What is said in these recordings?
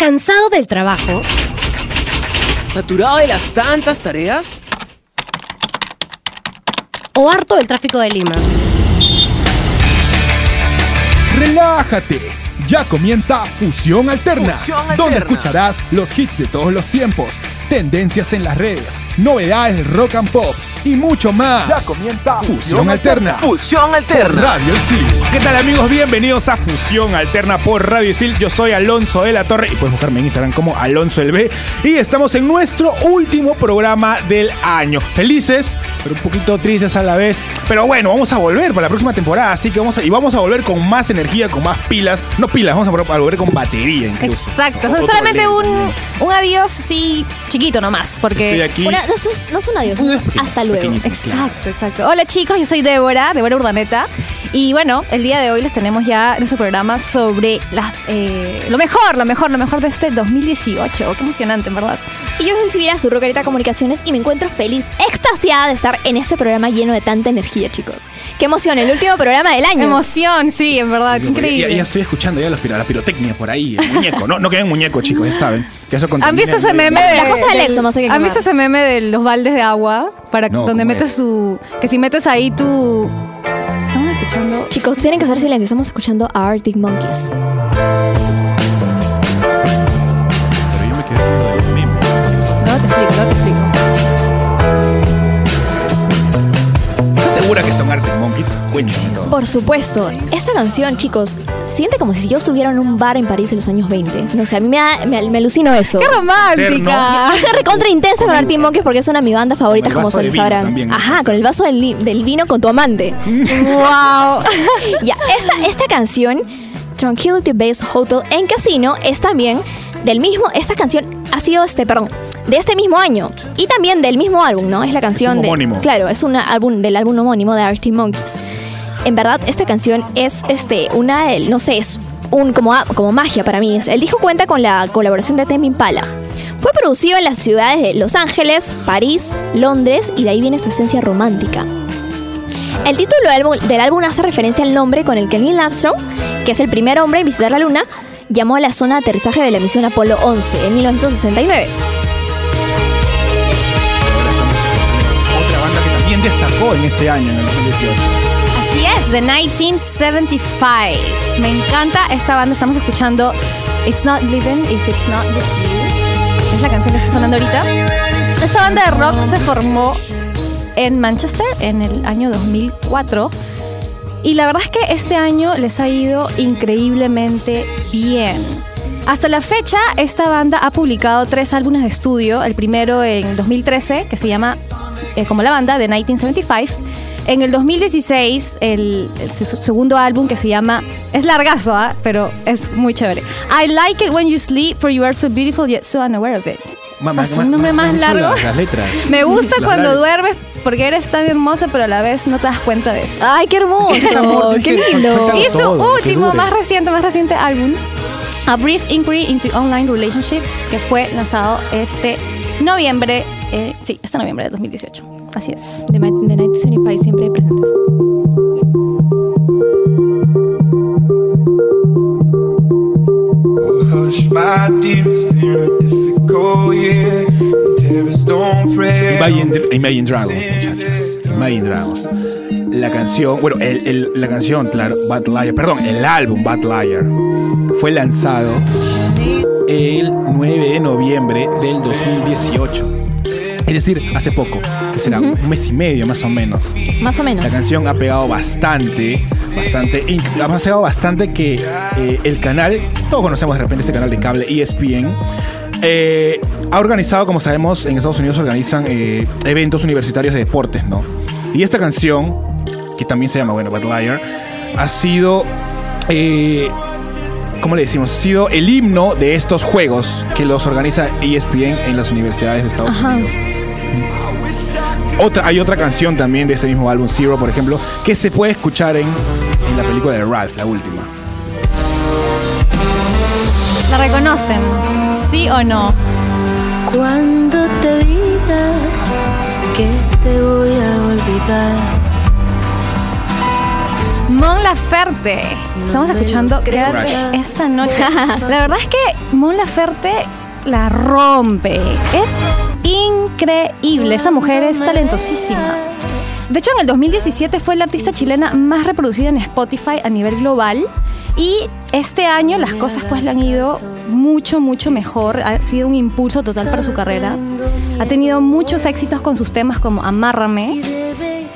¿Cansado del trabajo? ¿Saturado de las tantas tareas? ¿O harto del tráfico de Lima? Relájate. Ya comienza Fusión Alterna, Fusión Alterna. donde escucharás los hits de todos los tiempos, tendencias en las redes, novedades del rock and pop y mucho más. Ya comienza Fusión Alterna. Fusión por Alterna. Radio Sil. ¿Qué tal amigos? Bienvenidos a Fusión Alterna por Radio Isil. Yo soy Alonso de la Torre y puedes buscarme en Instagram como Alonso el B. Y estamos en nuestro último programa del año. Felices, pero un poquito tristes a la vez. Pero bueno, vamos a volver para la próxima temporada. Así que vamos a, y vamos a volver con más energía, con más pilas. No pilas, vamos a vol- a volver con batería incluso. Exacto, Otro solamente un, un adiós, sí, chiquito nomás, Estoy porque... aquí. Una- no, es, no es un adiós, pequeño, hasta luego. pequeñísimo, claro. Exacto, exacto. Hola chicos, yo soy Débora, Débora Urdaneta. Y bueno, el día de hoy les tenemos ya nuestro programa sobre las, eh, lo mejor, lo mejor, lo mejor de este 2018. Qué emocionante, en verdad. Y yo soy Sibila, su rockerita Comunicaciones, y me encuentro feliz, extasiada de estar en este programa lleno de tanta energía, chicos. ¡Qué emoción! El último programa del año. Emoción, sí, en verdad, Ya, increíble. ya estoy escuchando ya la, pirotecnia por ahí, el muñeco. No, no queden muñeco, chicos, ya saben. Que eso ¿Han visto ese meme de, la cosa del del- exo, no sé qué ¿Han visto ese meme de los baldes de agua? Para No, donde ¿cómo metes es? tu. Que si metes ahí tu. Estamos escuchando. Chicos, tienen que hacer silencio, estamos escuchando a Arctic Monkeys. Pero yo me quedé con lo meme. No te explico, no te segura que son Arctic Monkeys? Cuéntame todo. Por supuesto, esta canción, chicos, siente como si yo estuviera en un bar en París en los años 20. No sé, a mí me, da- me, me alucino eso. ¡Qué romántica! Yo soy recontra intensa con Arctic Monkeys porque es una de mis bandas favoritas, Con el como vaso se lo vino sabrán. Ajá, con el vaso del, li- del vino con tu amante. ¡Wow! ya, esta, esta canción, Tranquility Base Hotel en Casino, es también del mismo. Esta canción ha sido este, perdón, de este mismo año y también del mismo álbum, ¿no? Es la canción de. homónimo. Claro, es un álbum del álbum homónimo de Arctic Monkeys. En verdad, esta canción es este una de, no sé, es un como, como magia para mí. El disco cuenta con la colaboración de Tame Impala. Fue producido en las ciudades de Los Ángeles, París, Londres y de ahí viene esta esencia romántica. El título del álbum, del álbum hace referencia al nombre con el que Neil Armstrong, que es el primer hombre en visitar la Luna, llamó a la zona de aterrizaje de la misión Apolo 11 en 1969. Otra banda que también destacó en este año, en el 2018. Así es, The 1975. Me encanta esta banda. Estamos escuchando It's Not Living If It's Not With You. Es la canción que está sonando ahorita. Esta banda de rock se formó en Manchester en el año 2004. Y la verdad es que este año les ha ido increíblemente bien. Hasta la fecha, esta banda ha publicado tres álbumes de estudio. El primero en 2013, que se llama eh, como la banda, The 1975. En el 2016, el, el segundo álbum que se llama. Es largazo, ¿ah? pero es muy chévere. I like it when you sleep, for you are so beautiful yet so unaware of it. Ma- Es un nombre más chulas largo. Las letras. Me gusta Las cuando largas. duermes porque eres tan hermosa, pero a la vez no te das cuenta de eso. ¡Ay, qué hermoso! ¡Qué lindo! Y su último, más reciente, más reciente álbum, A Brief Inquiry into Online Relationships, que fue lanzado este noviembre, eh, sí, este noviembre de 2018. Así es. Ma- de 1975 siempre presentes. Hush, my dear, it's been a difficult year. Imagine, Imagine Dragons, muchachos. Imagine Dragons. La canción, bueno, el- el- la canción, claro, Bad Liar, perdón, el álbum Bad Liar fue lanzado el 9 de noviembre del 2018. Es decir, hace poco, que será un mes y medio más o menos. Más o menos. La canción ha pegado bastante, bastante, ha pegado bastante que eh, el canal, todos conocemos de repente este canal de cable ESPN, eh, ha organizado, como sabemos, en Estados Unidos organizan eh, eventos universitarios de deportes, ¿no? Y esta canción, que también se llama, bueno, Bad Liar, ha sido, eh, ¿cómo le decimos? Ha sido el himno de estos juegos que los organiza ESPN en las universidades de Estados Unidos. Otra, hay otra canción también de ese mismo álbum, Zero, por ejemplo, que se puede escuchar en, en la película de Ralph, la última. ¿La reconocen? ¿Sí o no? Cuando te diga que te voy a olvidar. Mon Laferte. Estamos escuchando Quédate esta noche. La verdad es que Mon Laferte la rompe. Es increíble. Esa mujer es talentosísima. De hecho, en el 2017 fue la artista chilena más reproducida en Spotify a nivel global. Y este año las cosas pues le han ido mucho, mucho mejor. Ha sido un impulso total para su carrera. Ha tenido muchos éxitos con sus temas como Amárrame,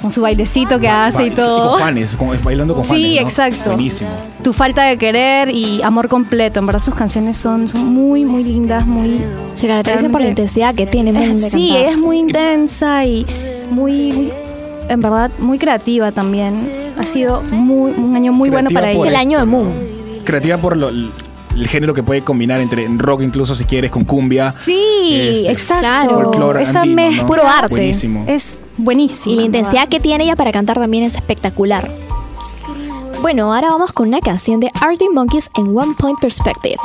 con su bailecito que hace y todo. con Juanes, con- bailando con. Sí, ¿no? exacto. Buenísimo. Tu falta de querer y amor completo. En verdad sus canciones son, son muy, muy lindas, muy... Se caracteriza por la intensidad que tiene Sí, ella es muy intensa y muy, muy- en verdad, muy creativa también. Ha sido muy, un año muy bueno para por ella. el año de Moon. Creativa por lo- el género que puede combinar entre rock, incluso si quieres, con cumbia. Sí, Este, exacto. Esa andino, ¿no? Puro arte. Buenísimo. es buenísima. Y la en intensidad que tiene ella para cantar también es espectacular. Bueno, ahora vamos con una canción de Arctic Monkeys en One Point Perspective.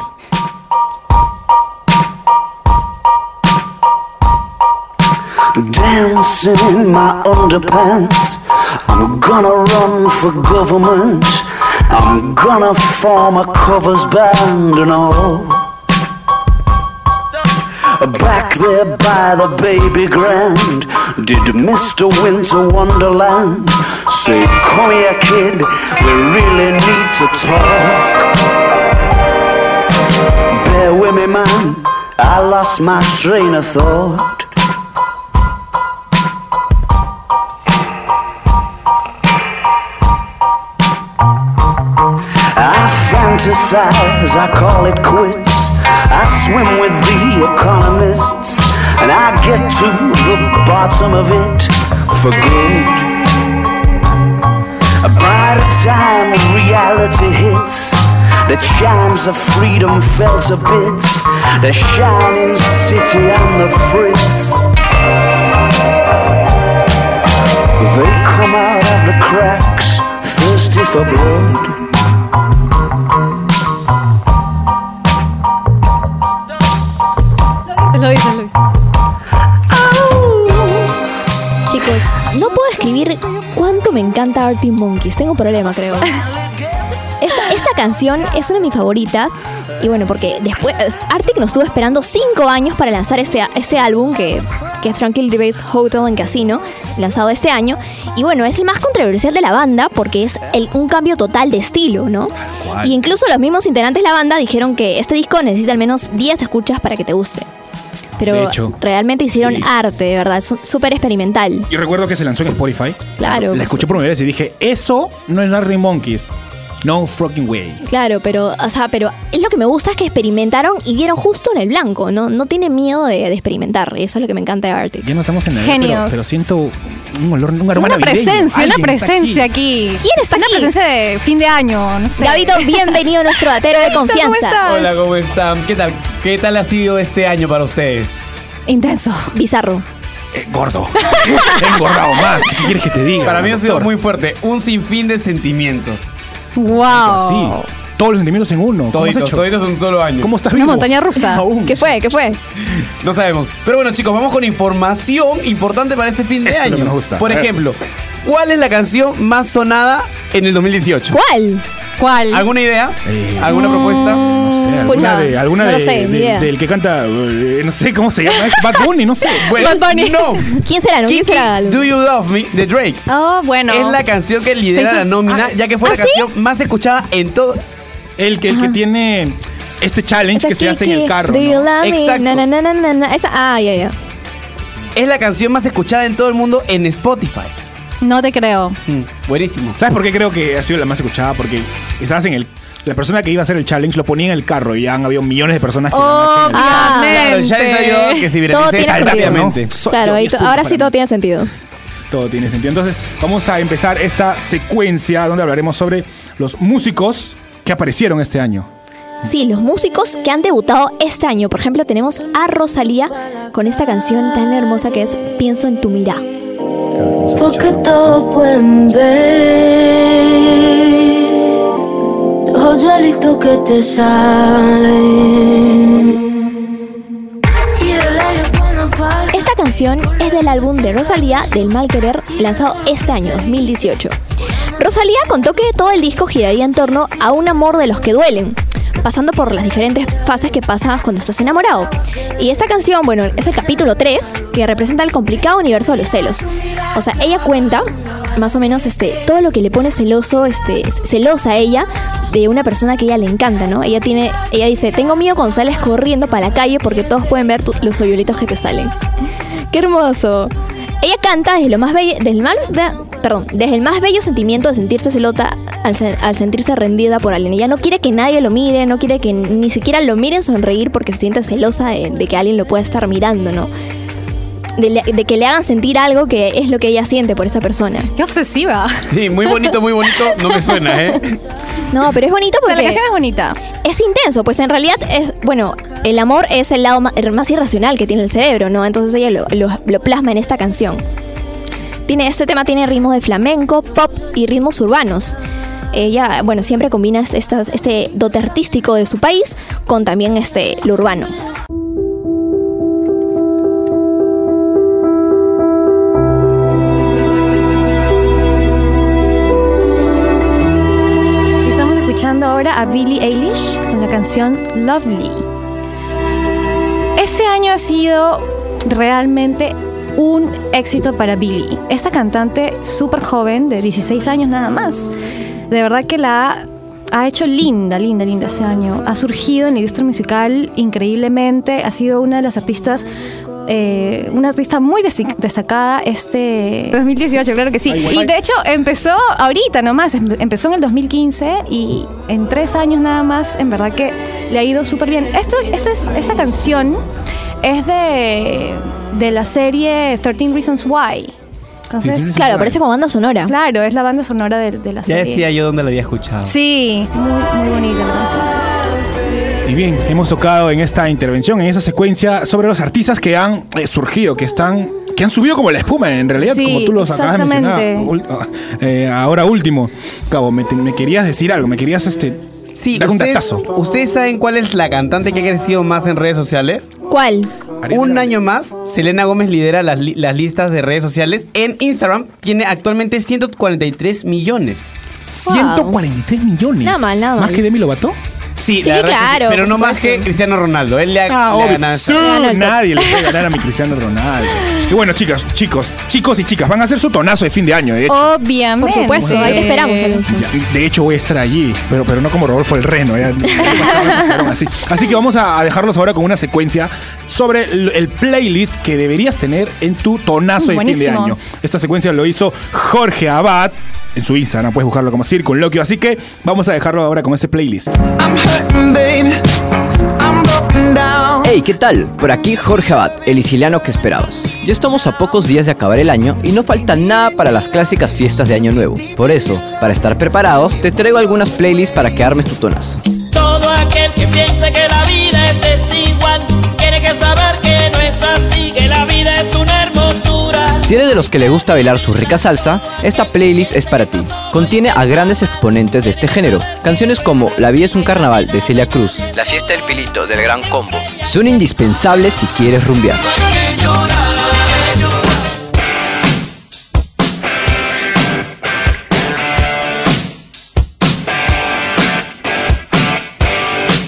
Dancing in my underpants. I'm gonna run for government. I'm gonna form a covers band and all. Back there by the baby grand, did Mr. Winter Wonderland say, Come here, kid, we really need to talk. Bear with me, man, I lost my train of thought. Fantasize, I call it quits. I swim with the economists, and I get to the bottom of it for good. By the time reality hits, the chimes of freedom fell to bits. The shining city and the fritz. They come out of the cracks, thirsty for blood. Lo dice, lo dice. Chicos, no puedo escribir cuánto me encanta Arctic Monkeys. Tengo un problema, creo. Esta, esta canción es una de mis favoritas. Y bueno, porque después Arctic nos estuvo esperando cinco años para lanzar este, este álbum que, que es Tranquil Base Hotel and Casino, lanzado este año. Y bueno, es el más controversial de la banda porque es el- un cambio total de estilo, ¿no? Y incluso los mismos integrantes de la banda dijeron que este disco necesita al menos 10 escuchas para que te guste. Pero De hecho, realmente hicieron sí. arte, de verdad, es súper experimental. Yo recuerdo que se lanzó en Spotify. Claro, La escuché por primera vez y dije, eso no es Larry Monkeys. No fucking way. Claro, pero, o sea, pero es lo que me gusta es que experimentaron y dieron justo en el blanco, ¿no? No tienen miedo de, de experimentar. y Eso es lo que me encanta de Arctic. Ya no estamos en el pero, Genios. pero siento un olor, un aroma Una navideño. presencia, una Alguien está presencia aquí. ¿Quién está una aquí? presencia de fin de año, no sé. Gabito, bienvenido a nuestro datero de ¿cómo confianza. estás? Hola, ¿cómo están? ¿Qué tal? ¿Qué tal ha sido este año para ustedes? Intenso. Bizarro. Eh, gordo. He engordado más. ¿Qué quieres que te diga? Para mí ha sido doctor? muy fuerte. Un sinfín de sentimientos. Wow. Sí. Todos los sentimientos en uno. ¿Cómo has Toditos, toditos en un solo año. ¿Cómo estás Una vivo? montaña rusa. Aún. ¿Qué fue? ¿Qué fue? No sabemos. Pero bueno, chicos, vamos con información importante para este fin de Eso es lo año. que nos gusta. Por ejemplo, ¿cuál es la canción más sonada en el 2018? ¿Cuál? ¿Cuál? ¿Alguna idea? Eh, ¿Alguna propuesta? No sé, alguna de, alguna no de- sé, de- del que canta, eh, no sé cómo se llama, Bad Bunny, no sé. Bueno, Bad Bunny. no. ¿Quién será? ¿No? ¿Quién será? Do You Love Me de Drake. Oh, bueno. Es la canción que lidera la nómina, Ah, ya que fue ¿ah, la sí? canción más escuchada en todo. El que, el que tiene este challenge que se hace en el carro. Do you love me? Exacto. Na, na, na, na, na, na. Esa, ah, ya, ya. Es la canción más escuchada en todo el mundo en Spotify. No te creo. Mm, buenísimo. ¿Sabes por qué creo que ha sido la más escuchada? Porque estabas en el. La persona que iba a hacer el challenge lo ponía en el carro y ya han habido millones de personas que lo han hecho en el Ah, Claro, el challenge ayudó a que se Todo viralice tiene sentido. rápidamente. Claro, yo- ahí es to- punto ahora para sí mí. todo tiene sentido. Todo tiene sentido. Entonces, vamos a empezar esta secuencia donde hablaremos sobre los músicos que aparecieron este año. Sí, los músicos que han debutado este año. Por ejemplo, tenemos a Rosalía con esta canción tan hermosa que es Pienso en tu mirada. Porque todos pueden ver los hoyuelitos que te salen. Esta canción es del álbum de Rosalía del Mal Querer lanzado este año, 2018. Rosalía contó que todo el disco giraría en torno a un amor de los que duelen, pasando por las diferentes fases que pasas cuando estás enamorado. Y esta canción, bueno, es el capítulo 3, que representa el complicado universo de los celos. O sea, ella cuenta más o menos este todo lo que le pone celoso, este celosa a ella de una persona que a ella le encanta, ¿no? Ella tiene ella dice, "Tengo miedo cuando sales corriendo para la calle porque todos pueden ver tu- los hoyuelitos que te salen." ¡Qué hermoso! Ella canta desde lo más bello, desde perdón, desde el más bello sentimiento de sentirse celota al, se- al sentirse rendida por alguien. Ella no quiere que nadie lo mire, no quiere que ni siquiera lo miren sonreír porque se siente celosa de, de que alguien lo pueda estar mirando, ¿no? De, que le hagan sentir algo que es lo que ella siente por esa persona. ¡Qué obsesiva! Sí, muy bonito, muy bonito. No me suena, ¿eh? No, pero es bonito O sea, porque la canción es bonita. es intenso, pues en realidad es, bueno, el amor es el lado el más irracional que tiene el cerebro, ¿no? Entonces ella lo, lo- lo plasma en esta canción. Tiene, este tema tiene ritmos de flamenco, pop y ritmos urbanos. Ella, bueno, siempre combina este dote artístico de su país con también este, lo urbano. Estamos escuchando ahora a Billie Eilish con la canción Lovely. Este año ha sido realmente un éxito para Billie. Esta cantante súper joven, de 16 años nada más. De verdad que la ha, hecho linda, linda, linda este año. Ha surgido en la industria musical increíblemente. Ha sido una de las artistas eh, una artista muy destacada este 2018, claro que sí. Y de hecho empezó ahorita nomás, em- empezó en el 2015 y en tres años nada más, en verdad que le ha ido súper bien. Esta, es- esta canción es de, de la serie 13 Reasons Why. Entonces, Claro, aparece como banda sonora. claro, es la banda sonora de, de la Ya serie. decía yo dónde la había escuchado. Sí, muy, muy bonita la canción. Y bien, hemos tocado en esta intervención, en esa secuencia, sobre los artistas que han eh, surgido, que están, que han subido como la espuma, en realidad, Sí, como tú los acabas de mencionar. ah, eh, ahora último, Cabo, me, te- me querías decir algo, me querías este, Sí, dar un ¿ustedes. ¿ustedes saben cuál es la cantante que ha crecido más en redes sociales? ¿Cuál? Un año más, Selena Gómez lidera las, li- las listas de redes sociales. En Instagram tiene actualmente 143 millones. 143 millones. Nada mal, nada ¿Más mal. que Demi Lovato? Sí, Sí, la verdad que claro, Pero no más que Cristiano Ronaldo. Él le ha, Ah, le ha ganado Sí, nadie le puede ganar a mi Cristiano Ronaldo. Y bueno, chicas, chicos, chicos y chicas, van a hacer su tonazo de fin de año, de hecho. Obviamente. Por supuesto, ahí te esperamos, Alonso. Ya, De hecho, voy a estar allí, pero, pero no como Rodolfo el Reno. así. así que vamos a a dejarlos ahora con una secuencia sobre el, el playlist que deberías tener en tu tonazo de fin de año. Esta secuencia lo hizo Jorge Abad en su Instagram. Puedes buscarlo como Circunloquio. Así que vamos a dejarlo ahora con ese playlist. Hey, ¿qué tal? Por aquí Jorge Abad, el isiliano que esperabas. Ya estamos a pocos días de acabar el año y no falta nada para las clásicas fiestas de Año Nuevo. Por eso, para estar preparados, te traigo algunas playlists para que armes tu tonazo. Todo aquel que piense que la vida es desigual Si eres de los que le gusta bailar su rica salsa, esta playlist es para ti. Contiene a grandes exponentes de este género. Canciones como La vida es un carnaval de Celia Cruz, La fiesta del pilito del Gran Combo, son indispensables si quieres rumbear.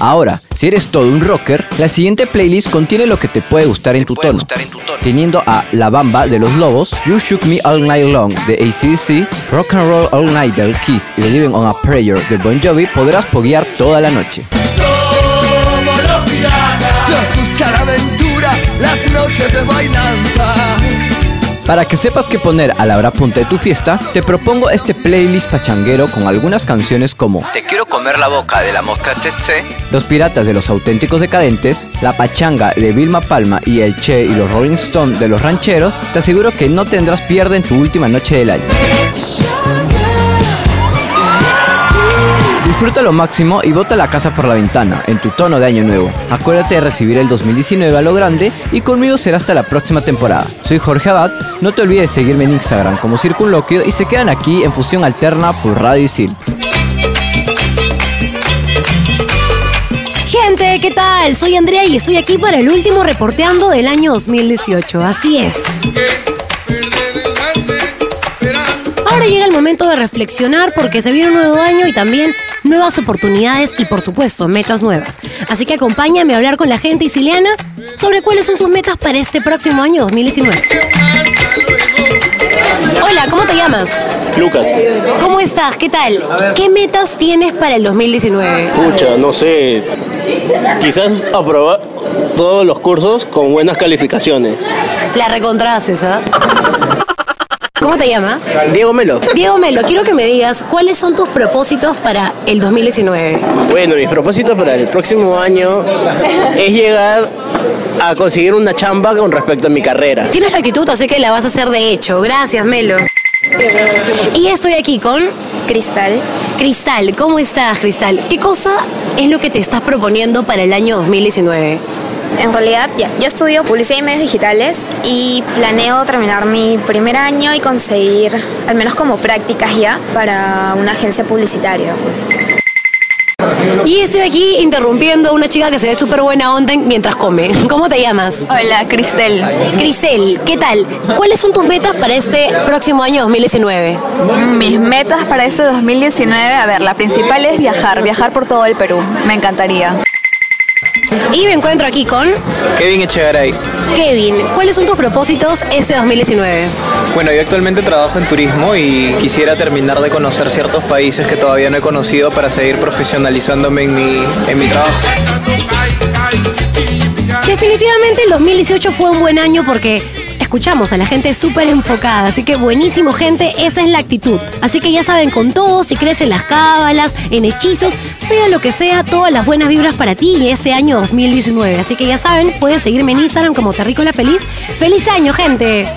Ahora, si eres todo un rocker, la siguiente playlist contiene lo que te puede gustar en tu tono. Teniendo a La Bamba de los Lobos, You Shook Me All Night Long de ACDC, Rock and Roll All Night del Kiss y Living on a Prayer de Bon Jovi, podrás foguear toda la noche. Nos gusta la aventura, las noches de bailanta. Para que sepas qué poner a la hora punta de tu fiesta, te propongo este playlist pachanguero con algunas canciones como Te quiero comer la boca de la mosca Tsetse, Los piratas de los auténticos decadentes, La pachanga de Vilma Palma y el Che y los Rolling Stone de los rancheros, te aseguro que no tendrás pierde en tu última noche del año. Disfruta lo máximo y bota la casa por la ventana, en tu tono de año nuevo. Acuérdate de recibir el 2019 a lo grande y conmigo será hasta la próxima temporada. Soy Jorge Abad, no te olvides de seguirme en Instagram como Circunloquio y se quedan aquí en Fusión Alterna por Radio Isil. Gente, ¿qué tal? Soy Andrea y estoy aquí para el último reporteando del año 2018. Así es. Ahora llega el momento de reflexionar porque se viene un nuevo año y también nuevas oportunidades y por supuesto metas nuevas. Así que acompáñame a hablar con la gente siciliana sobre cuáles son sus metas para este próximo año 2019. Hola, ¿cómo te llamas? Lucas, ¿Cómo estás? ¿Qué tal? ¿Qué metas tienes para el 2019? pucha, no sé. Quizás aprobar todos los cursos con buenas calificaciones. La recontraces, ¿ah? ¿Cómo te llamas? Diego Melo. Diego Melo, quiero que me digas cuáles son tus propósitos para el 2019. Bueno, mis propósitos para el próximo año es llegar a conseguir una chamba con respecto a mi carrera. Tienes la actitud, así que la vas a hacer de hecho. Gracias, Melo. Y estoy aquí con Cristal. Cristal, ¿cómo estás, Cristal? ¿Qué cosa es lo que te estás proponiendo para el año 2019? En realidad, ya, yo estudio publicidad y medios digitales y planeo terminar mi primer año y conseguir, al menos como prácticas ya, para una agencia publicitaria, pues. Y estoy aquí interrumpiendo a una chica que se ve súper buena onda mientras come. ¿Cómo te llamas? Hola, Cristel. Cristel, ¿qué tal? ¿Cuáles son tus metas para este próximo año 2019? Mis metas para este 2019, a ver, la principal es viajar, viajar por todo el Perú. Me encantaría. Y me encuentro aquí con Kevin Echegaray. Kevin. ¿Cuáles son tus propósitos este 2019? Bueno, yo actualmente trabajo en turismo y quisiera terminar de conocer ciertos países que todavía no he conocido para seguir profesionalizándome en mi, en mi trabajo. Definitivamente el 2018 fue un buen año porque escuchamos a la gente súper enfocada, así que buenísimo gente, esa es la actitud. Así que ya saben, con todo, si crees en las cábalas, en hechizos, sea lo que sea, todas las buenas vibras para ti y este año 2019. Así que ya saben, pueden seguirme en Instagram como Terrícola Feliz. ¡Feliz año, gente!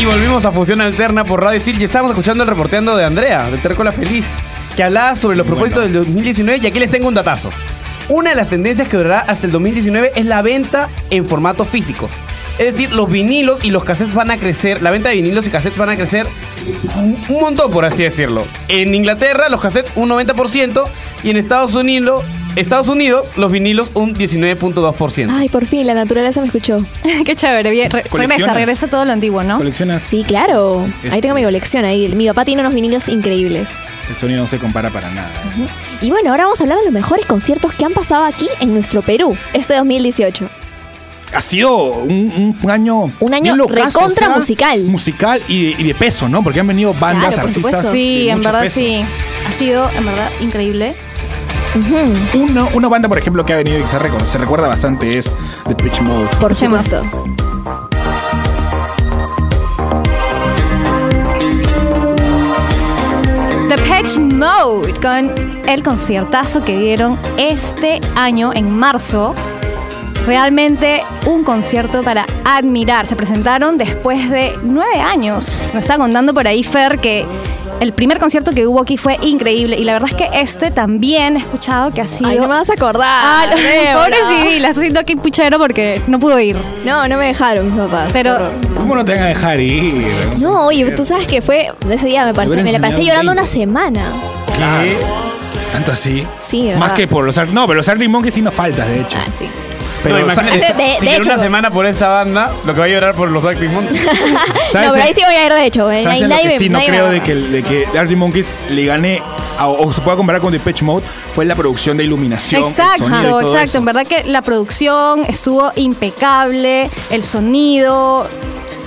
Y volvimos a Fusión Alterna por Radio Sil y estábamos escuchando el reporteando de Andrea, de Tercola Feliz, que hablaba sobre los propósitos del 2019 y aquí les tengo un datazo. Una de las tendencias que durará hasta el 2019 es la venta en formato físico. Es decir, los vinilos y los cassettes van a crecer, la venta de vinilos y cassettes van a crecer un montón, por así decirlo. En Inglaterra, los cassettes un 90% y en Estados Unidos, Estados Unidos los vinilos un 19.2%. Ay, por fin, la naturaleza me escuchó. Qué chévere. bien, re- regresa, regresa todo lo antiguo, ¿no? ¿Coleccionas? Sí, claro. Este- Ahí tengo mi colección ahí. Mi papá tiene unos vinilos increíbles. El sonido no se compara para nada. Y bueno, ahora vamos a hablar de los mejores conciertos que han pasado aquí en nuestro Perú este 2018. Ha sido un, un año. Un año recontra musical. Musical y de, y de peso, ¿no? Porque han venido bandas, Claro, por artistas. supuesto. Sí, de en verdad peso. sí. Ha sido, en verdad, increíble. Una, una banda, por ejemplo, que ha venido y que se, recu- se recuerda bastante es The Pitch Mode. Por supuesto. The Patch Mode con el conciertazo que dieron este año en marzo. Realmente un concierto para admirar. Se presentaron después de nueve años. Me está contando por ahí Fer que el primer concierto que hubo aquí fue increíble. Y la verdad es que este también he escuchado que ha sido. Ay, no me vas a acordar. Ah, pobre civil, la haciendo aquí puchero porque no pudo ir. No, no me dejaron mis papás. Pero. ¿Cómo no te van a dejar ir? No, oye, tú sabes que fue. Ese día me, hubieran me la pasé llorando un una semana. ¿Qué? ¿Tanto así? Sí, Más que por los Ar- No, pero los Arctic Monkeys sí nos falta, de hecho. Ah, sí. Pero, no, imagínate, de- de si llora hecho- una semana por esta banda, lo que va a llorar por los Arctic Monkeys. No, pero ahí sí voy a ir de hecho. eh, ¿Sabes ahí en lo nadie que me- sí no nadie creo de que, de que Arctic Monkeys le gane a- o se pueda comparar con Depeche Mode fue la producción de iluminación. el sonido y Exacto, todo exacto. eso. En verdad que la producción estuvo impecable, el sonido,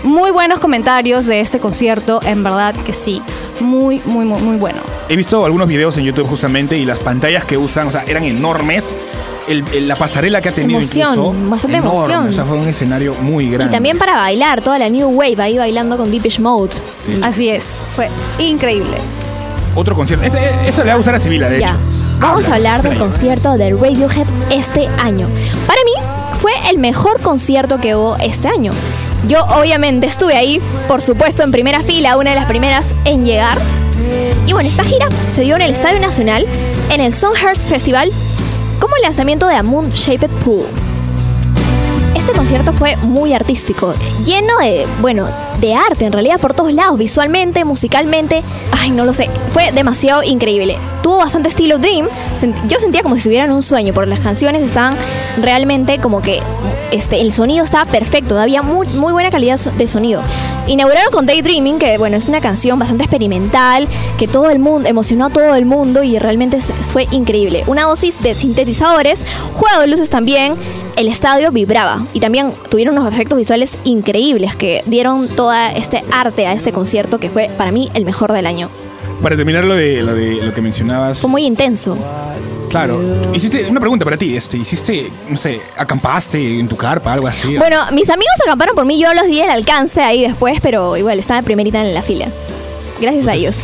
muy buenos comentarios de este concierto, en verdad que sí, muy, muy, muy, muy bueno. He visto algunos videos en YouTube justamente y las pantallas que usan, o sea, eran enormes. El- el- la pasarela que ha tenido Emoción, incluso. bastante enorme, emoción. O sea, fue un escenario muy grande. Y también para bailar, toda la New Wave ahí bailando con Deepish Mode. Así es, fue increíble. Otro concierto. Ese- eso le va a gustar a Sibila, de Ya. hecho. Vamos Habla, a hablar del concierto de Radiohead este año. Para mí fue el mejor concierto que hubo este año. Yo obviamente estuve ahí, por supuesto, en primera fila, una de las primeras en llegar. Y bueno, esta gira se dio en el Estadio Nacional, en el Songhearts Festival, como el lanzamiento de A Moon Shaped Pool. Este concierto fue muy artístico, lleno de, bueno, de arte en realidad por todos lados, visualmente, musicalmente. Ay, no lo sé, fue demasiado increíble. Tuvo bastante estilo Dream. Yo sentía como si estuvieran en un sueño, porque las canciones estaban realmente como que este, el sonido estaba perfecto, había muy, muy buena calidad de sonido. Inauguraron con Daydreaming, que bueno, es una canción bastante experimental, que todo el mundo, emocionó a todo el mundo y realmente fue increíble. Una dosis de sintetizadores, juego de luces también, el estadio vibraba y también tuvieron unos efectos visuales increíbles que dieron todo este arte a este concierto que fue para mí el mejor del año. Para terminar lo de lo, de, lo que mencionabas. Fue muy intenso. Claro. Hiciste una pregunta para ti. Este, hiciste, no sé, acampaste en tu carpa, algo así. Bueno, mis amigos acamparon por mí, yo los di el alcance ahí después, pero igual estaba primerita en la fila. Gracias a ellos.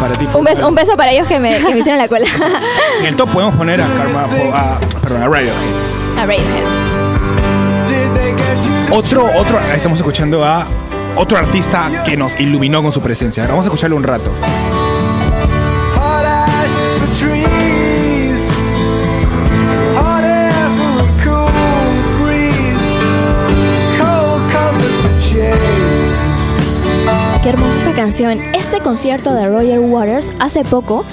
para ti. Un beso, un beso para ellos que me, que me hicieron la cola. En el top podemos poner a Karma, a, perdón, a Radiohead. A Radiohead. Otro, otro, estamos escuchando a otro artista que nos iluminó con su presencia. Ahora vamos a escucharlo un rato. Qué hermosa esta canción. Este concierto de Roger Waters hace poco.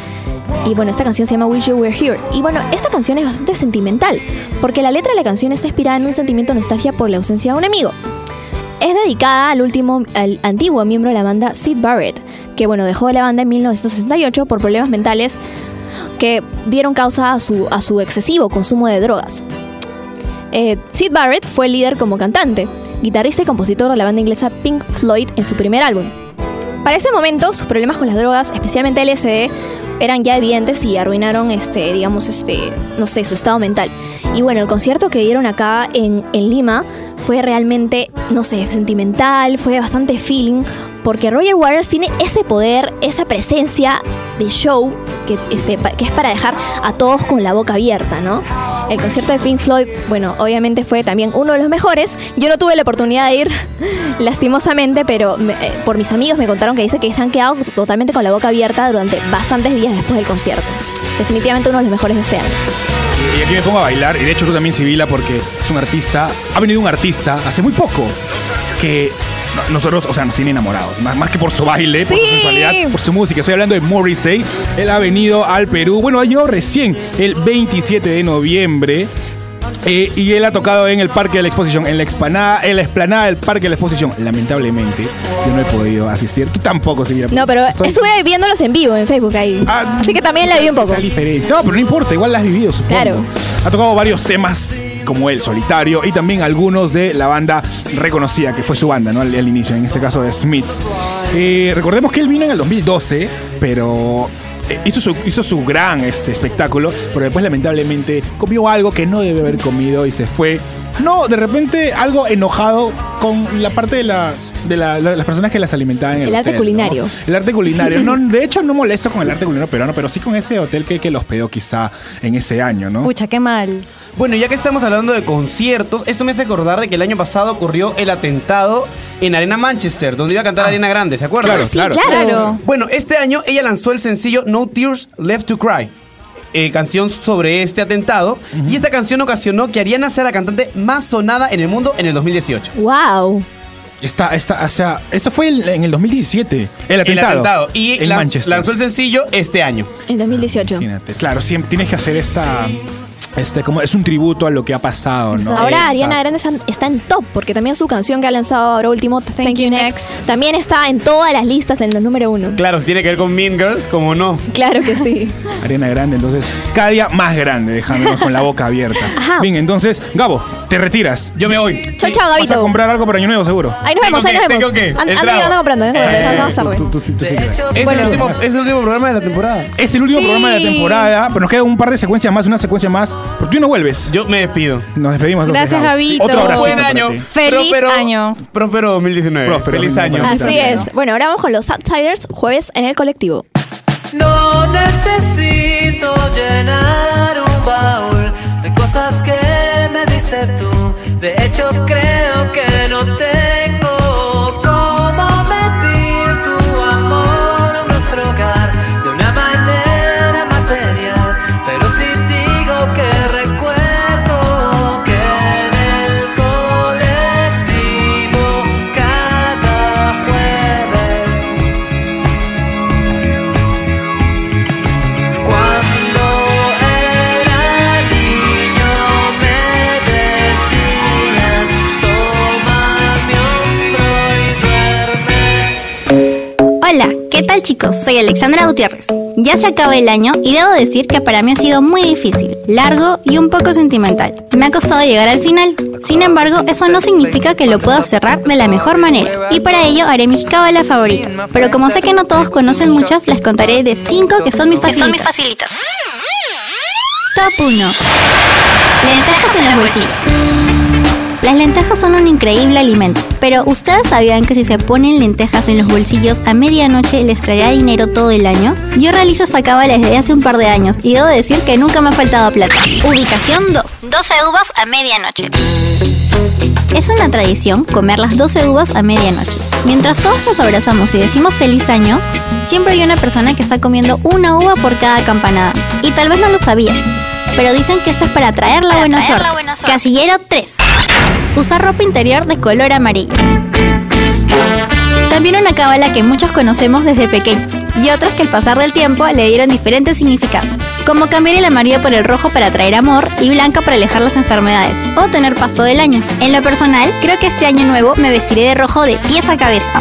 Y bueno, esta canción se llama Wish You Were Here. Y bueno, esta canción es bastante sentimental, porque la letra de la canción está inspirada en un sentimiento de nostalgia por la ausencia de un amigo. Es dedicada al último, al antiguo miembro de la banda, Sid Barrett, que bueno, dejó de la banda en 1968 por problemas mentales que dieron causa a su, a su excesivo consumo de drogas. Eh, Sid Barrett fue líder como cantante, guitarrista y compositor de la banda inglesa Pink Floyd en su primer álbum. Para ese momento, sus problemas con las drogas, especialmente LSD, eran ya evidentes y arruinaron, este, digamos, este, no sé, su estado mental. Y bueno, el concierto que dieron acá en, en Lima fue realmente, no sé, sentimental, fue bastante feeling, porque Roger Waters tiene ese poder, esa presencia de show que, este, que es para dejar a todos con la boca abierta, ¿no? El concierto de Pink Floyd, bueno, obviamente fue también uno de los mejores. Yo no tuve la oportunidad de ir, lastimosamente, pero me- eh, por mis amigos me contaron que dice que han quedado totalmente con la boca abierta durante bastantes días después del concierto. Definitivamente uno de los mejores de este año. Y aquí me pongo a bailar. Y de hecho tú también, Sibila, porque es un artista. Ha venido un artista hace muy poco que nosotros, o sea, nos tiene enamorados. Más, más que por su baile, por su sensualidad, por su música. Estoy hablando de Morrissey. Él ha venido al Perú. Bueno, ha llegado recién, el 27 de noviembre. Eh, y él ha tocado en el Parque de la Exposición, en la explanada, en la explanada del Parque de la Exposición. Lamentablemente, yo no he podido asistir. Tú tampoco, Sibila. No, pero Estoy- estuve viéndolos en vivo en Facebook ahí. Así que también la vi un poco. Diferente. No, pero no importa, igual la has vivido, supongo. Claro. Ha tocado varios temas como el solitario y también algunos de la banda reconocida, que fue su banda, ¿no? Al, inicio, en este caso de Smiths. Recordemos que él vino en el 2012, pero eh, hizo su, hizo su gran este, espectáculo, pero después lamentablemente comió algo que no debe haber comido y se fue. No, de repente algo enojado con la parte de la... De la- la- las personas que las alimentaban en el, El arte hotel, ¿no? culinario. El arte culinario. No, de hecho, no molesto con el arte culinario peruano, pero sí con ese hotel que, que los hospedó quizá en ese año, ¿no? Pucha, qué mal. Bueno, ya que estamos hablando de conciertos, esto me hace acordar de que el año pasado ocurrió el atentado en Arena Manchester, donde iba a cantar Arena Grande, ¿se acuerdan? Claro, Sí, claro. claro. Claro. Bueno, este año ella lanzó el sencillo No Tears Left to Cry. Eh, canción sobre este atentado y esta canción ocasionó que Ariana sea la cantante más sonada en el mundo en el 2018. ¡Wow! Está, está, o sea, eso fue el- en el 2017. El atentado. El atentado. Y en Manchester. lanzó el sencillo este año. En 2018. Imagínate. Claro, siempre tienes que hacer esta. Este, como es un tributo a lo que ha pasado, ¿no? Ahora Exacto. Ariana Grande está- en top, porque también su canción que ha lanzado ahora último, Thank, You Next, también está en todas las listas en los número uno. Claro, si tiene que ver con Mean Girls, como no. Claro que sí. Ariana Grande, entonces, cada día más grande, dejándonos con la boca abierta. Ajá. Bien, entonces, Gabo, te retiras. Yo me voy. Chao, chao, Vas a Gabito. comprar algo para Año Nuevo, seguro. Ahí nos vemos, ahí nos vemos. An- Anda anda comprando. Es, el último, programa de la temporada. Es el último programa de la temporada, pero nos queda un par de secuencias más, una secuencia más. Pero tú no vuelves. Yo me despido. Nos despedimos. Gracias. Javito. Otro abrazo. Buen año. Feliz Próspero- año. Próspero 2019. Próspero Feliz 2019. año. Así es. Bueno, ahora vamos con los Outsiders, jueves en el colectivo. No necesito llenar un baúl de cosas que me diste tú. De hecho, creo que no tengo chicos, soy Alexandra Gutiérrez. Ya se acaba el año y debo decir que para mí ha sido muy difícil, largo y un poco sentimental. Me ha costado llegar al final. Sin embargo, eso no significa que lo pueda cerrar de la mejor manera. Y para ello haré mis cábalas favoritas. Pero como sé que no todos conocen muchas, les contaré de 5 que son mis Que son mis facilitas. Top 1. Lentejas en los bolsillos. Las lentejas son un increíble alimento, pero ¿ustedes sabían que si se ponen lentejas en los bolsillos a medianoche les traerá dinero todo el año? Yo realizo esta cábala desde hace un par de años y debo decir que nunca me ha faltado plata. Ubicación 2. 12 uvas a medianoche. Es una tradición comer las 12 uvas a medianoche. Mientras todos nos abrazamos y decimos feliz año, siempre hay una persona que está comiendo una uva por cada campanada. Y tal vez no lo sabías, pero dicen que esto es para traer la, buena, traer la suerte. buena suerte. Casillero 3. Usar ropa interior de color amarillo. También una cábala que muchos conocemos desde pequeños y otros que al pasar del tiempo le dieron diferentes significados, como cambiar el amarillo por el rojo para traer amor y blanco para alejar las enfermedades o tener pasto del año. En lo personal, creo que este año nuevo me vestiré de rojo de pies a cabeza.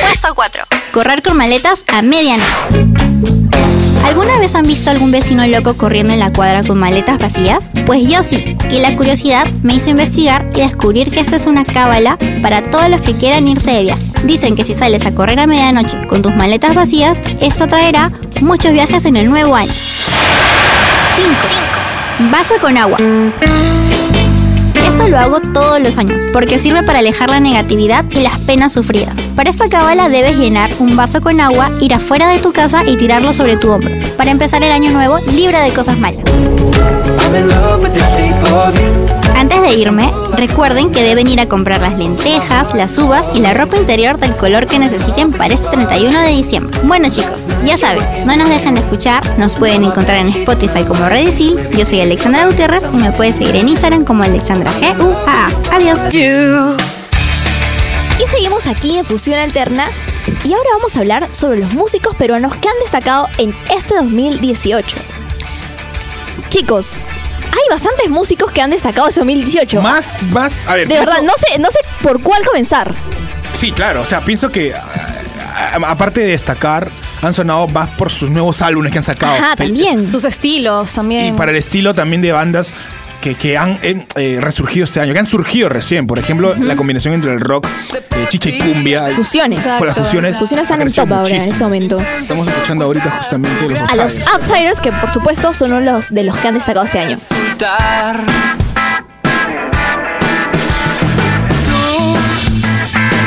Puesto 4. Correr con maletas a medianoche. ¿Alguna vez han visto algún vecino loco corriendo en la cuadra con maletas vacías? Pues yo sí, y la curiosidad me hizo investigar y descubrir que esta es una cábala para todos los que quieran irse de viaje. Dicen que si sales a correr a medianoche con tus maletas vacías, esto traerá muchos viajes en el nuevo año. 5. Vaso con agua. Esto lo hago todos los años, porque sirve para alejar la negatividad y las penas sufridas. Para esta cábala debes llenar un vaso con agua, ir afuera de tu casa y tirarlo sobre tu hombro, para empezar el año nuevo libre de cosas malas. Antes de irme, recuerden que deben ir a comprar las lentejas, las uvas y la ropa interior del color que necesiten para este 31 de diciembre. Bueno chicos, ya saben, no nos dejen de escuchar, nos pueden encontrar en Spotify como Redicil, yo soy Alexandra Gutiérrez y me puedes seguir en Instagram como Alexandra G U A A. Adiós. Y seguimos aquí en Fusión Alterna. Y ahora vamos a hablar sobre los músicos peruanos que han destacado en este 2018. Chicos, hay bastantes músicos que han destacado este 2018. Más, más, a ver. De pienso- verdad, no sé, no sé por cuál comenzar. Sí, claro, o sea, pienso que a- a- aparte de destacar, han sonado más por sus nuevos álbumes que han sacado. Ajá, también. Sus estilos también. Y para el estilo también de bandas que, que han eh, eh, resurgido este año, que han surgido recién. Por ejemplo, la combinación entre el rock, eh, chicha y cumbia. Fusiones. Con las fusiones. Fusiones están en top ahora en este momento. Estamos escuchando ahorita justamente los A los Outsiders. Que por supuesto son uno de los, de los que han destacado este año.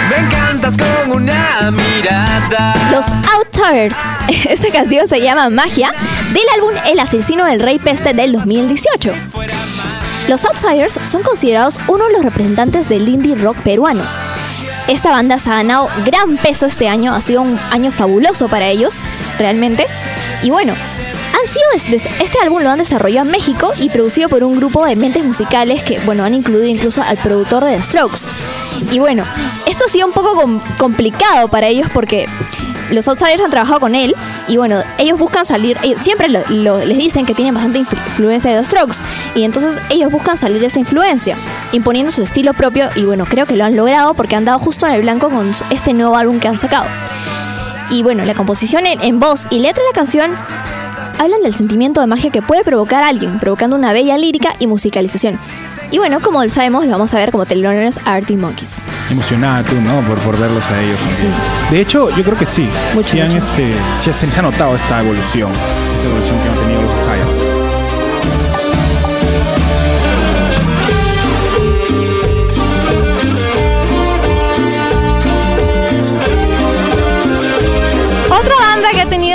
Me encantas con una mirada. Los Outsiders. Esta canción se llama Magia del álbum El asesino del rey peste del 2018. Los Outsiders son considerados uno de los representantes del indie rock peruano. Esta banda se ha ganado gran peso este año, ha sido un año fabuloso para ellos, realmente. Y bueno, han sido este álbum lo han desarrollado en México y producido por un grupo de mentes musicales que, bueno, han incluido incluso al productor de The Strokes. Y bueno, esto ha sido un poco com- complicado para ellos porque los Outsiders han trabajado con él y bueno, ellos buscan salir, ellos siempre lo- lo- les dicen que tienen bastante influ- influencia de The Strokes y entonces ellos buscan salir de esta influencia, imponiendo su estilo propio y bueno, creo que lo han logrado porque han dado justo en el blanco con este nuevo álbum que han sacado. Y bueno, la composición en, en voz y letra de la canción hablan del sentimiento de magia que puede provocar a alguien, provocando una bella lírica y musicalización. Y bueno, como sabemos, lo vamos a ver como teloneros a Arctic Monkeys. Emocionada tú, ¿no? Por, por verlos a ellos. también. De hecho, yo creo que sí. sí, han, este, sí se se ha notado esta evolución. Esta evolución que han tenido los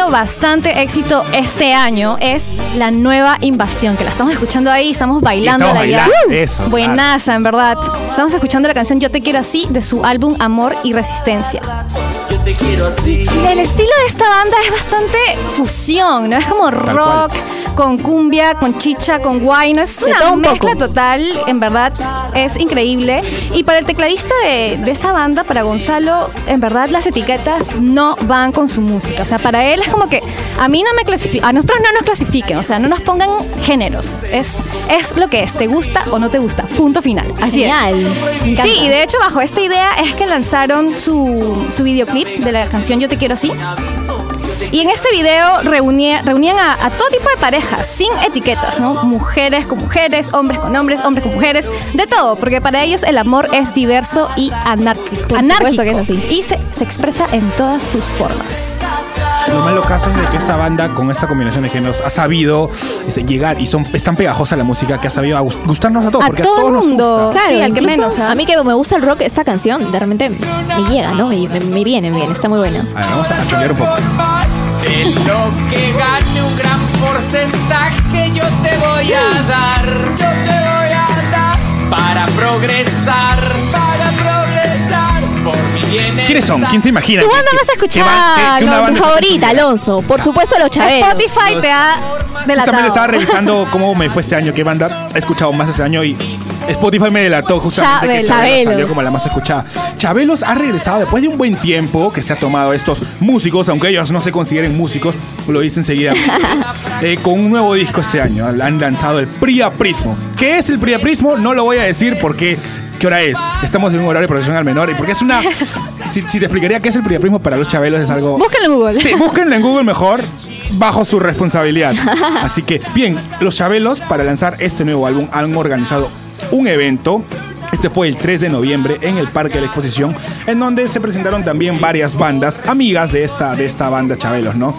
tenido bastante éxito este año es la nueva invasión, que la estamos escuchando ahí, estamos bailando estamos ya. bailando, eso. Buenaza, en verdad. Estamos escuchando la canción Yo te quiero así de su álbum Amor y Resistencia. Te quiero así. Y el estilo de esta banda es bastante fusión, ¿no? Es como rock con cumbia, con chicha, con guayno. Es una todo un mezcla poco. total, en verdad, es increíble. Y para el tecladista de, de esta banda, para Gonzalo, en verdad las etiquetas no van con su música. O sea, para él es como que a mí no me clasifican, a nosotros no nos clasifiquen, o sea, no nos pongan géneros. Es, es lo que es, te gusta o no te gusta. Punto final. Así Genial. es. Sí, y de hecho, bajo esta idea es que lanzaron su, su videoclip de la canción Yo te quiero así. Y en este video reuní- reunían a, a todo tipo de parejas, sin etiquetas, ¿no? Mujeres con mujeres, hombres con hombres, hombres con mujeres, de todo, porque para ellos el amor es diverso y anárquico. Por anárquico. que es así. Y se, se expresa en todas sus formas. Lo malo caso es de que esta banda con esta combinación de géneros ha sabido este, llegar y son es tan pegajosa la música que ha sabido gus- gustarnos a todos. A porque todo a todos el nos mundo. gusta. Claro, Sí, al que menos, ¿ah? A mí que me gusta el rock, esta canción de repente me llega, ¿no? Me, me- me viene, me viene, está muy buena. A ver, vamos a cholear un poco. De lo que gane un gran porcentaje yo te voy a dar. Yo te voy a dar. Para progresar. ¿Quiénes son? ¿Quién se imagina? Tu banda que- más que va- escuchada, que una tu banda- favorita, Alonso. Por supuesto, los Chabelos. Spotify te ha Justamente delatado. estaba revisando cómo me fue este año, qué banda he escuchado más este año y Spotify me delató justamente que Chabelos. Chabelos salió como la más escuchada. Chabelos ha regresado después de un buen tiempo que se ha tomado estos músicos, aunque ellos no se consideren músicos, lo dicen enseguida, eh, con un nuevo disco este año. Han lanzado el Priaprismo. ¿Qué es el Priaprismo? No lo voy a decir porque... ¿Qué hora es? Estamos en un horario profesional menor y porque es una... Si, si te explicaría qué es el Priaprismo para los Chabelos es algo... Búsquenlo en Google. Sí, búsquenlo en Google mejor, bajo su responsabilidad. Así que, bien, los Chabelos, para lanzar este nuevo álbum, han organizado un evento. Este fue el 3 de noviembre en el Parque de la Exposición, en donde se presentaron también varias bandas, amigas de esta, de esta banda Chabelos, ¿no?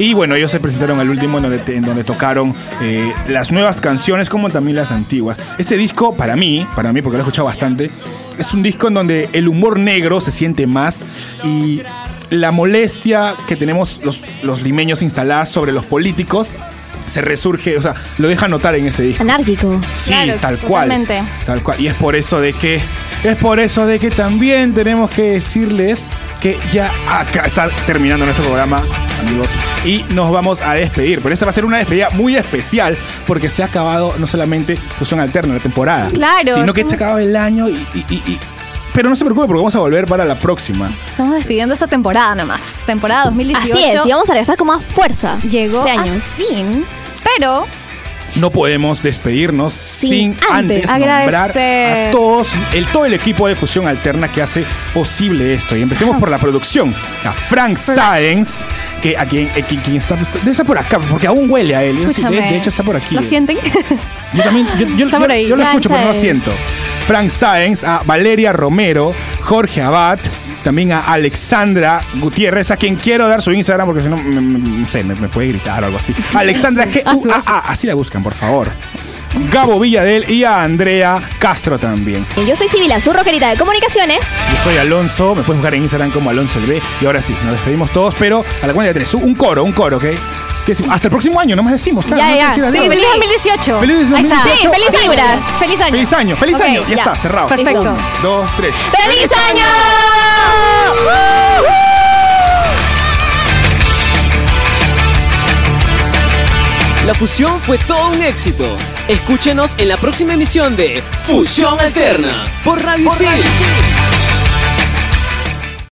Y bueno, ellos se presentaron el último en donde, te- en donde tocaron eh, las nuevas canciones como también las antiguas. Este disco, para mí, para mí, porque lo he escuchado bastante, es un disco en donde el humor negro se siente más y la molestia que tenemos los, los limeños instaladas sobre los políticos se resurge, o sea, lo deja notar en ese disco. Anárquico. Sí, Claro, tal cual. totalmente. Tal cual. Y es por eso de que. Es por eso de que también tenemos que decirles que ya acá está terminando nuestro programa, amigos. Y nos vamos a despedir. Pero esta va a ser una despedida muy especial porque se ha acabado no solamente Fusión Alterna, la temporada. Claro, Sino que se acabado el año y. y- y- y- pero no se preocupe porque vamos a volver para la próxima. Estamos despidiendo esta temporada nomás. Temporada 2018. Así es, y vamos a regresar con más fuerza. Llegó este a año. su fin. Pero No podemos despedirnos sin, antes antes, nombrar a todos, el, todo el equipo de Fusión Alterna que hace posible esto. Y empecemos por la producción. A Frank Sáenz, que a quien, eh, quien- quien está, debe estar por acá, porque aún huele a él. De, escúchame. de hecho, está por aquí. ¿Lo sienten? Yo también, yo, yo- lo escucho, pero no lo siento. Frank Sáenz, a Valeria Romero, Jorge Abad, también a Alexandra Gutiérrez, a quien quiero dar su Instagram porque si no, me, me- no sé, me, me puede gritar o algo así. Alexandra G. A su- a su- así la buscan, por favor. Gabo Villadel y a Andrea Castro también. Y Yo soy Sibila, su rockerita de comunicaciones. Yo soy Alonso, me puedes buscar en Instagram como Alonso el B. Y ahora sí, nos despedimos todos, pero a la cuenta de tres. Un coro, un coro, ¿ok? ¿Qué decimos? Hasta el próximo año, no más decimos. ya, no ya. Sí, feliz 2018. Feliz Ahí está. 2018. Sí, feliz vibras. Feliz año. Feliz año, feliz año. Ya, está, cerrado. Perfecto. Un, dos, tres. ¡Feliz año! La fusión fue todo un éxito. Escúchenos en la próxima emisión de Fusión Alterna por Radio Isil.